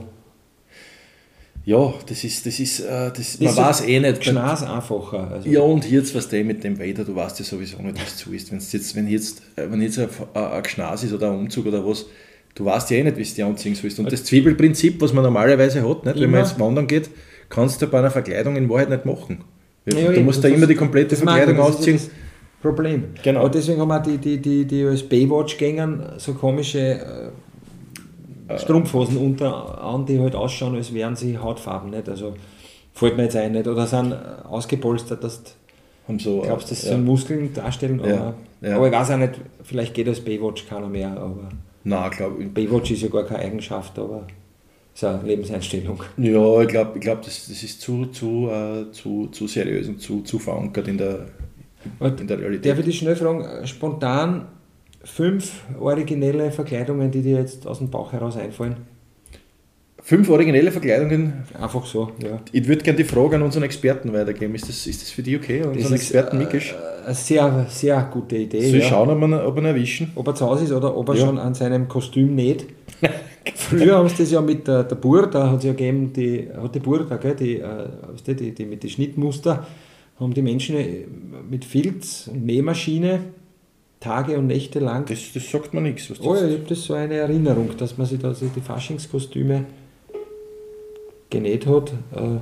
ja, das ist, das ist, äh, das, man weiß eh nicht. Schnaß einfacher. Also. Ja, und jetzt, was der mit dem weiter, du weißt ja sowieso nicht, was zu ist. Wenn's jetzt, wenn jetzt, äh, wenn jetzt ein, ein Gschnaß ist oder ein Umzug oder was, du weißt ja eh nicht, wie es dir anziehen sollst. Und das Zwiebelprinzip, was man normalerweise hat, nicht? wenn man jetzt wandern geht, kannst du bei einer Verkleidung in Wahrheit nicht machen. Ja, du musst da immer die komplette Verkleidung ausziehen. Problem. Genau. Aber deswegen haben wir die, die, die, die als Baywatch-Gängern so komische äh, Strumpfhosen unter an, die halt ausschauen, als wären sie Hautfarben. Nicht? Also fällt mir jetzt ein, nicht? oder sind ausgepolstert, dass haben so, glaubst, dass ja. so Muskeln darstellen. Aber, ja. aber ich weiß auch nicht, vielleicht geht als Baywatch keiner mehr. Aber Nein, glaube ich. Baywatch ist ja gar keine Eigenschaft, aber ist eine Lebenseinstellung. Ja, ich glaube, ich glaub, das, das ist zu, zu, uh, zu, zu seriös und zu, zu verankert in der, in der Realität. Darf ich dich schnell fragen, spontan fünf originelle Verkleidungen, die dir jetzt aus dem Bauch heraus einfallen? Fünf originelle Verkleidungen? Einfach so, ja. Ich würde gerne die Frage an unseren Experten weitergeben. Ist das, ist das für die okay? Unseren Experten Mikisch? Äh, eine sehr, sehr gute Idee. Soll ich ja. schauen, ob wir, ob wir ihn erwischen? Ob er zu Hause ist oder ob er Ja. schon an seinem Kostüm näht. Früher haben sie das ja mit der, der Bur, da hat es ja gegeben, die, hat die Bur da, gell, die, äh, du, die, die mit den Schnittmuster, haben die Menschen äh, mit Filz und Nähmaschine Tage und Nächte lang. Das, das sagt mir nichts. Was das Oh ja, ich habe das so eine Erinnerung, dass man sich da so die Faschingskostüme genäht hat. Äh,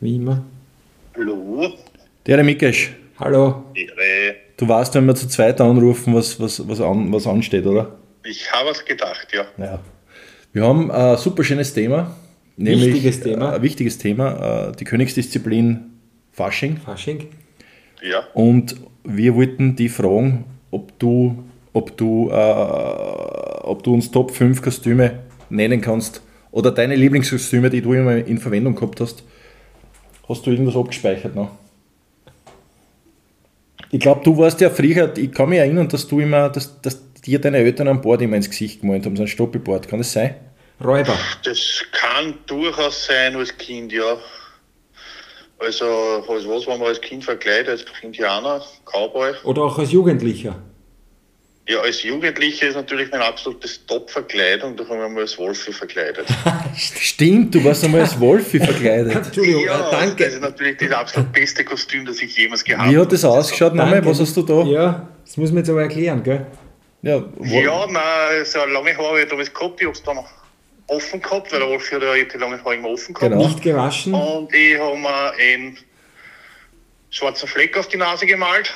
wie immer. Hallo, Der Mikesch, Hallo. Ehre. du weißt, wenn wir zu zweit anrufen, was, was, was, an, was ansteht, oder? Ich habe es gedacht, ja. Ja. Wir haben ein super schönes Thema. Nämlich, Wichtiges Thema. äh, Ein wichtiges Thema, äh, die Königsdisziplin Fasching. Fasching. Ja, Und wir wollten die fragen, ob du, ob du, äh, ob du uns Top 5 Kostüme nennen kannst oder deine Lieblingskostüme, die du immer in Verwendung gehabt hast. Hast du irgendwas abgespeichert noch? Ich glaube, du warst ja früher, ich kann mich erinnern, dass du immer, dass, dass dir deine Eltern an Bord immer ins Gesicht gemalt haben, so ein Stoppelbord. Kann das sein? Räuber. das kann durchaus sein als Kind, ja. Also, als was war man als Kind verkleidet? Als Indianer, Cowboy. Oder auch als Jugendlicher. Ja, als Jugendlicher ist natürlich meine absolute Top-Verkleidung. Da haben wir mal als Wolfi verkleidet. Stimmt, du warst einmal als Wolfi verkleidet. Entschuldigung, ja, äh, danke. Das ist natürlich das absolut beste Kostüm, das ich jemals gehabt Wie habe. hat das ausgeschaut nochmal? Danke. Was hast du da? Ja, das muss man jetzt aber erklären, gell? Ja, Ja, nein, so lange Haare habe ich damals gehabt. Ich habe es dann offen gehabt, weil der Wolfi hat ja die lange Haare immer offen gehabt. Genau. Nicht gewaschen. Und ich habe mir einen schwarzen Fleck auf die Nase gemalt.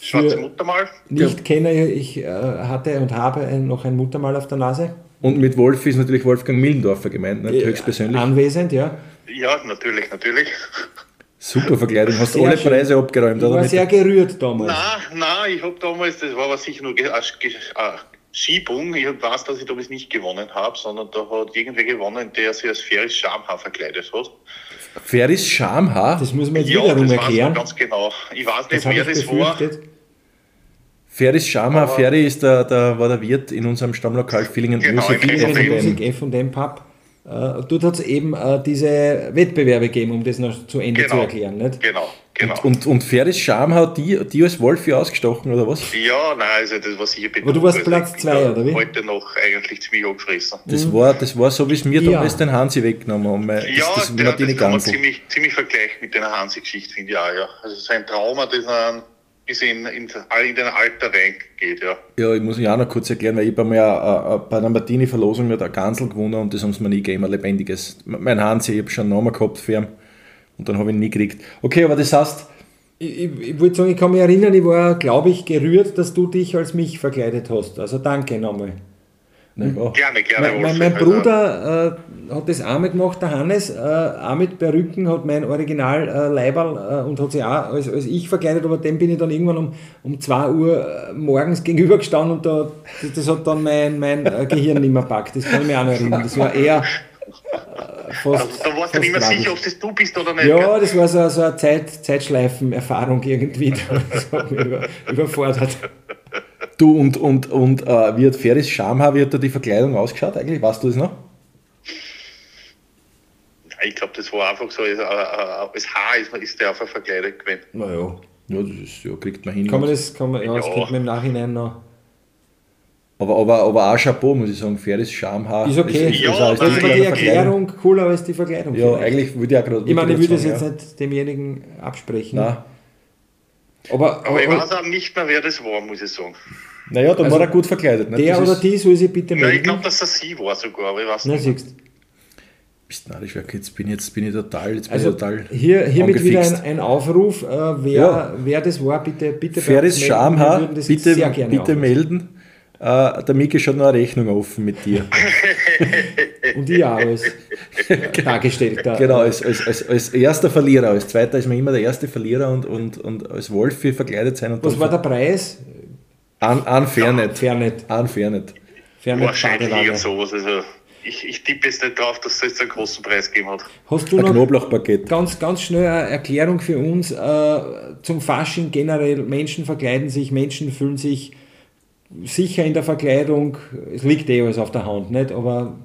Schwarze Für- Muttermal. Nicht kenne ich, äh, hatte und habe ein, noch ein Muttermal auf der Nase. Und mit Wolfi ist natürlich Wolfgang Millendorfer gemeint, nicht? Äh, höchstpersönlich. Anwesend, ja. Ja, natürlich, natürlich. Super Verkleidung, hast Sehr alle schön. Preise abgeräumt, Ich oder? war Mit- sehr gerührt damals. Nein, nein, ich habe damals, das war aber sicher nur Schiebung. Ich weiß, dass ich damals nicht gewonnen habe, sondern da hat irgendwer gewonnen, der sich als Ferris Schamhaar verkleidet hat. Ferris Schamhaar. Das muss man jetzt ja, wiederum das weiß erklären. man ganz genau. Ich weiß Das nicht, habe wer das war. befürchtet. Ferris Schamhaar. Ferry ist der, der, war der Wirt in unserem Stammlokal Villingen Genau, Musik. in F&M F&M Pub. Äh, dort hat es eben äh, diese Wettbewerbe gegeben, um das noch zu Ende Genau. zu erklären. Nicht? Genau, genau. Und, und Ferris Schamhaar hat die, die als Wolfi ausgestochen, oder was? ja, nein, also das war sicher Aber du warst Also Platz ich zwei, bin oder wie? Heute noch eigentlich ziemlich angefressen. Das, war, das war so, wie es mir Ja. damals den Hansi weggenommen haben. Das, Ja, das der, Martini das kann man ziemlich, ziemlich vergleichen mit der Hansi-Geschichte, finde ich auch, ja. Also sein Trauma, das ein bis in, in, in den Alter reingeht, ja. Ja, ich muss mich auch noch kurz erklären, weil ich habe mal äh, äh, bei einer Martini-Verlosung mit der Gansel gewonnen und das haben sie mir nie gegeben, ein lebendiges. Mein Hansi, ich habe schon einen Namen gehabt für ihn und dann habe ich ihn nie gekriegt. Okay, aber das heißt, Ich, ich, ich wollte sagen, ich kann mich erinnern, ich war, glaube ich, gerührt, dass du dich als mich verkleidet hast. Also danke nochmal. Na ja, Gerne, gerne, Mein, mein, mein Also, Bruder äh, hat das auch mal gemacht, der Hannes, äh, auch mit Perücken, hat mein Original äh, Leiberl äh, und hat sich auch als, als ich verkleidet, aber dem bin ich dann irgendwann um, um 2 Uhr äh, morgens gegenübergestanden und da, das, das hat dann mein, mein äh, Gehirn nicht mehr packt. Das kann ich mich auch noch erinnern. Das war eher äh, fast. also, da warst du nicht mehr tragisch. sicher, ob das du bist oder nicht. Ja, gell? das war so, so eine Zeit, Zeitschleifen-Erfahrung irgendwie. Das hat mich über, überfordert. Du und, und, und äh, wie hat Ferris Schamhaar, wie hat da die Verkleidung ausgeschaut eigentlich? Weißt du das noch? Ich glaube, das war einfach so, als, äh, äh, als Haar ist, ist der einfach verkleidet gewesen. Naja. Ja, das ist, ja, kriegt man hin. Kann man das, kann man, ja, das Ja. kriegt man im Nachhinein noch. aber, aber, aber auch Chapeau, muss ich sagen, Ferris Schamhaar. Ist okay. Ist, ist, Ja, ist, Das ist, nein, aber die. Erklärung cooler als die Verkleidung. Ja, vielleicht. eigentlich würde ich auch gerade. Ich meine, ich würde das jetzt nicht demjenigen absprechen. Nein. Aber, Aber ich aber weiß auch nicht mehr, wer das war, muss ich sagen. Naja, da Also, war er gut verkleidet. Nicht? der Das oder ist- die soll sich bitte Nein, ich melden. glaube, dass das sie war sogar, aber ich weiß Na, nicht. siehst. Bist narrisch, jetzt bin ich, jetzt bin ich total, jetzt bin Also ich total hier, hiermit wieder ein, angefixt. ein Aufruf, äh, wer, Ja. wer das war, bitte, bitte melden. Wir Schamhaar, würden das bitte, sehr gerne bitte melden. Äh, der Miki hat noch eine Rechnung offen mit dir. Und ich auch als Dargestellter. genau, als, als, als, als erster Verlierer. Als zweiter ist man immer der erste Verlierer und, und, und als Wolfi verkleidet sein. Und Was dann- war der Preis? An, an Fairnet. Fairnet. An Fairnet. Fairnet Wahrscheinlich irgend sowas. Also, ich, ich tippe jetzt nicht drauf, dass es jetzt einen großen Preis gegeben hat. Hast du Ein noch Knoblauchpaket. ganz, ganz schnell eine Erklärung für uns äh, zum Fasching generell? Menschen verkleiden sich, Menschen fühlen sich sicher in der Verkleidung. Es liegt eh alles auf der Hand, nicht? Aber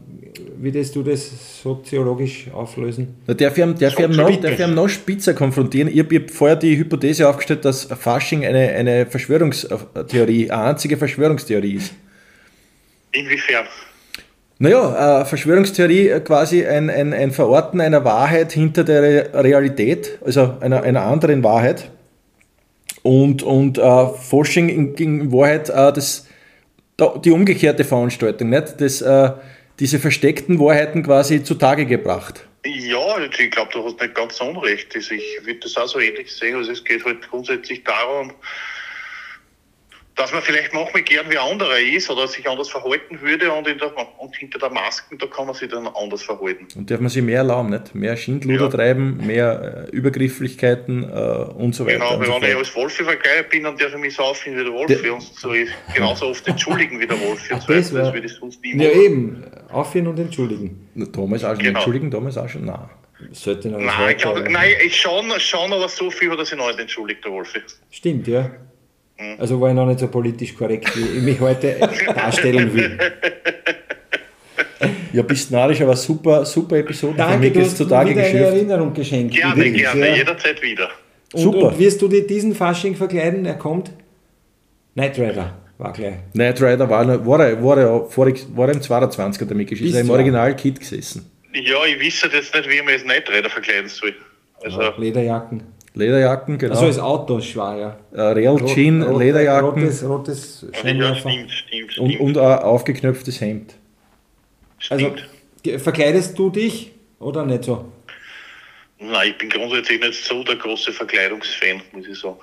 wie das du das soziologisch auflösen? Na, darf ich, ihn- darf, ich noch, darf ich noch spitzer konfrontieren? Ich habe vorher die Hypothese aufgestellt, dass Fasching eine, eine Verschwörungstheorie, eine einzige Verschwörungstheorie ist. Inwiefern? Naja, äh, Verschwörungstheorie äh, quasi ein, ein, ein Verorten einer Wahrheit hinter der Re- Realität, also einer, einer anderen Wahrheit. Und, und äh, Forschung in, in Wahrheit äh, das, da, die umgekehrte Veranstaltung, nicht? Das, äh, diese versteckten Wahrheiten quasi zutage gebracht. Ja, ich glaube, du hast nicht ganz unrecht. Also ich würde das auch so ähnlich sehen. Also es geht halt grundsätzlich darum, dass man vielleicht manchmal gern wie anderer ist oder sich anders verhalten würde und, in der, und hinter der Masken, da kann man sich dann anders verhalten. Und darf man sich mehr erlauben, nicht? Mehr Schindluder Ja. treiben, mehr äh, Übergrifflichkeiten äh, und so weiter. Genau, weil so wenn ich als Wolfi verkleidet bin, dann darf ich mich so auffinden wie der Wolfi und so ich genauso oft entschuldigen wie der Wolfi und so Das weiter. Das wär- würde ich sonst nie Ja, machen. eben. Aufhören und entschuldigen. Na, Damals auch schon. Genau. Entschuldigen, damals auch schon. Nein. Sollte noch Nein, ich glaube, nein, ich schon, schon, aber so viel hat er sich noch nicht entschuldigt, der Wolfi. Stimmt, ja. Also war ich noch nicht so politisch korrekt, wie ich mich heute darstellen will. Ja, bist narrisch, aber super, super Episode. Danke, mich du hast zutage wieder eine. Erinnerung geschenkt. Gerne, Wirklich, gerne, ja. jederzeit wieder. Und, Super. Und wirst du dir diesen Fasching verkleiden? Er kommt? Knight Rider war gleich. Knight Rider war, war, er, war, er, war er im 22er damit geschissen, ist er im? Original-Kit gesessen. Ja, ich wisse jetzt nicht, wie man als Neidräder verkleiden soll. Also, Lederjacken. Lederjacken, genau. Also das Auto ist schwer, ja. äh, Real Jean, Rot- Lederjacken Rotes, rotes ja, stimmt, stimmt, und, stimmt. und ein aufgeknöpftes Hemd. Also stimmt. ge- verkleidest du dich oder nicht so? Nein, ich bin grundsätzlich nicht so der große Verkleidungsfan, muss ich sagen.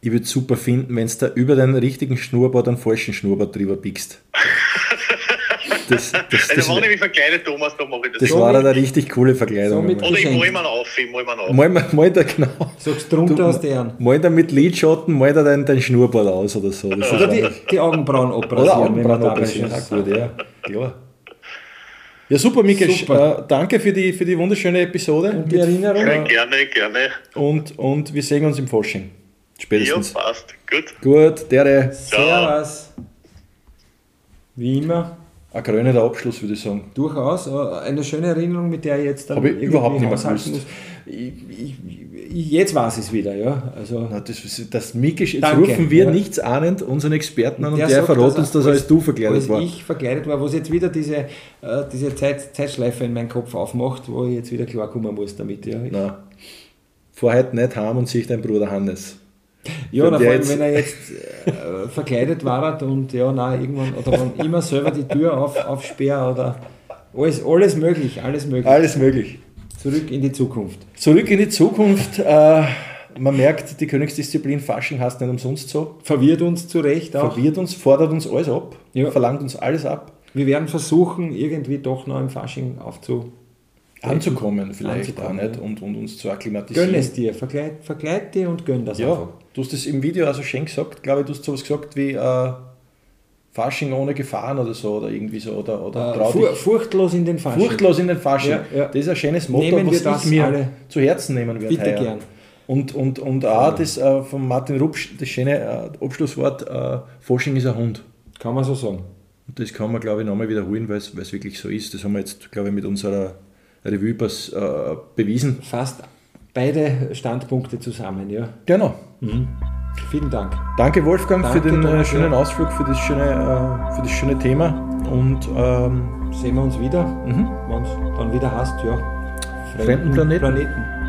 Ich würde super finden, wenn du da über den richtigen Schnurrbart einen falschen Schnurrbart drüber biegst. Das, das, das, Also, wenn ich mich verkleide, Thomas, dann mache ich das. das war eine richtig coole Verkleidung. Einmal. Oder ich mal ihn auf, ich mal ihn auf. mal, mal, mal da genau. Sagst drunter Du- aus der Ehren. Mal da mit Lidschatten, mal da dein, dein Schnurrbart aus oder so. Das Oder die, die Augenbrauen Oder operieren. wir Augenbrauen operieren. Auch gut, ja. Klar. Ja, super. Super. Äh, danke für die, für die wunderschöne Episode. Und die Erinnerung? Ja, gerne, gerne. Und, und wir sehen uns im Fasching. Ja, Spätestens. passt. Gut. Gut, dere. Servus. Wie immer, Ein krönender Abschluss, würde ich sagen. durchaus äh, eine schöne Erinnerung, mit der ich jetzt dann Hab ich überhaupt nicht mehr gewusst. Ich, ich, ich, jetzt weiß ich es wieder, ja. Also, Na, das, das Mikesh, jetzt Danke, rufen wir ja. nichts ahnend unseren Experten an und der, sagt, verrät uns, dass als du verkleidet als war. ich verkleidet war, wo es jetzt wieder diese, äh, diese Zeit, Zeitschleife in meinen Kopf aufmacht, wo ich jetzt wieder klarkommen muss damit. Ja, Na, fahr heute nicht heim und sieh deinen Bruder Hannes. Ja Wenn na, der vor allem, wenn er jetzt äh, verkleidet war und ja, nein, irgendwann, oder wenn immer selber die Tür auf, aufsperre oder alles, alles möglich, alles möglich. Alles möglich. Zurück in die Zukunft. Zurück in die Zukunft. Äh, man merkt, die Königsdisziplin Fasching heißt nicht umsonst so. Verwirrt uns zu Recht auch. Verwirrt uns, fordert uns alles ab, Ja. verlangt uns alles ab. Wir werden versuchen, irgendwie doch noch im Fasching aufzu. Anzukommen vielleicht Anzukommen, auch nicht und, und uns zu akklimatisieren. Gönn es dir, verkleid, verkleid dir und gönn das Ja, einfach. du hast das im Video also schön gesagt, glaube ich, du hast sowas gesagt wie äh, Fasching ohne Gefahren oder so oder irgendwie so oder, oder Äh, fur, furchtlos in den Fasching. furchtlos in den Fasching. Ja, ja. Das ist ein schönes Motto, Nehmen was das ich mir alle zu Herzen nehmen werde. Bitte heuer. gern. Und, und, und auch das äh, von Martin Rupsch, das schöne äh, Abschlusswort, äh, Fasching ist ein Hund. Kann man so sagen. Und das kann man, glaube ich, nochmal wiederholen, es weil es wirklich so ist. Das haben wir jetzt, glaube ich, mit unserer Revue pass, äh, bewiesen. Fast beide Standpunkte zusammen, ja. Genau. Vielen Dank. Danke Wolfgang Danke, für den äh, Thomas, schönen ja. Ausflug, für das schöne, äh, für das schöne Thema. Und ähm, Sehen wir uns wieder, mhm. wenn es dann wieder hast, ja. Fremden Planeten. Planeten.